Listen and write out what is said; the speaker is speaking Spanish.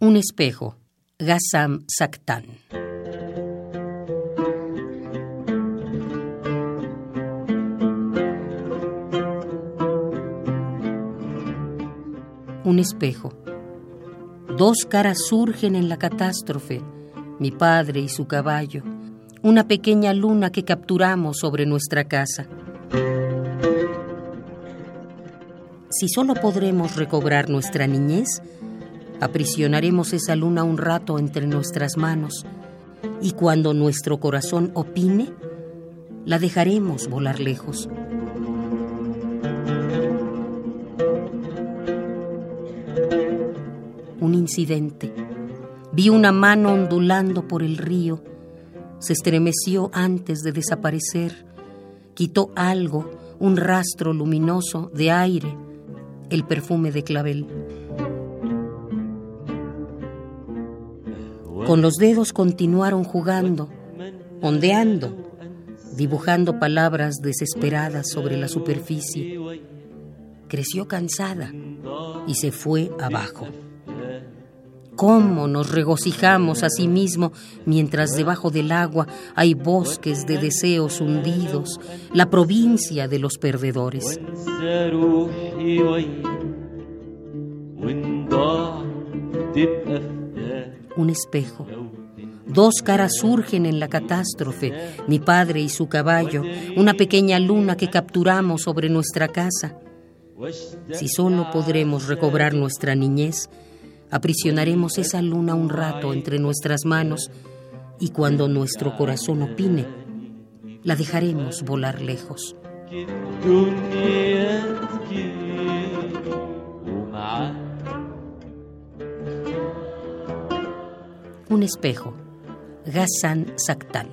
Un espejo, Gassam Saktan. Un espejo. Dos caras surgen en la catástrofe, mi padre y su caballo, una pequeña luna que capturamos sobre nuestra casa. Si solo podremos recobrar nuestra niñez, aprisionaremos esa luna un rato entre nuestras manos y cuando nuestro corazón opine, la dejaremos volar lejos. Un incidente. Vi una mano ondulando por el río. Se estremeció antes de desaparecer. Quitó algo, un rastro luminoso de aire, el perfume de clavel. Con los dedos continuaron jugando, ondeando, dibujando palabras desesperadas sobre la superficie. Creció cansada y se fue abajo. ¿Cómo nos regocijamos a sí mismo mientras debajo del agua hay bosques de deseos hundidos, la provincia de los perdedores? Un espejo. Dos caras surgen en la catástrofe, mi padre y su caballo, una pequeña luna que capturamos sobre nuestra casa. Si solo podremos recobrar nuestra niñez, aprisionaremos esa luna un rato entre nuestras manos y cuando nuestro corazón opine, la dejaremos volar lejos. Un espejo, Ghassan Saktan.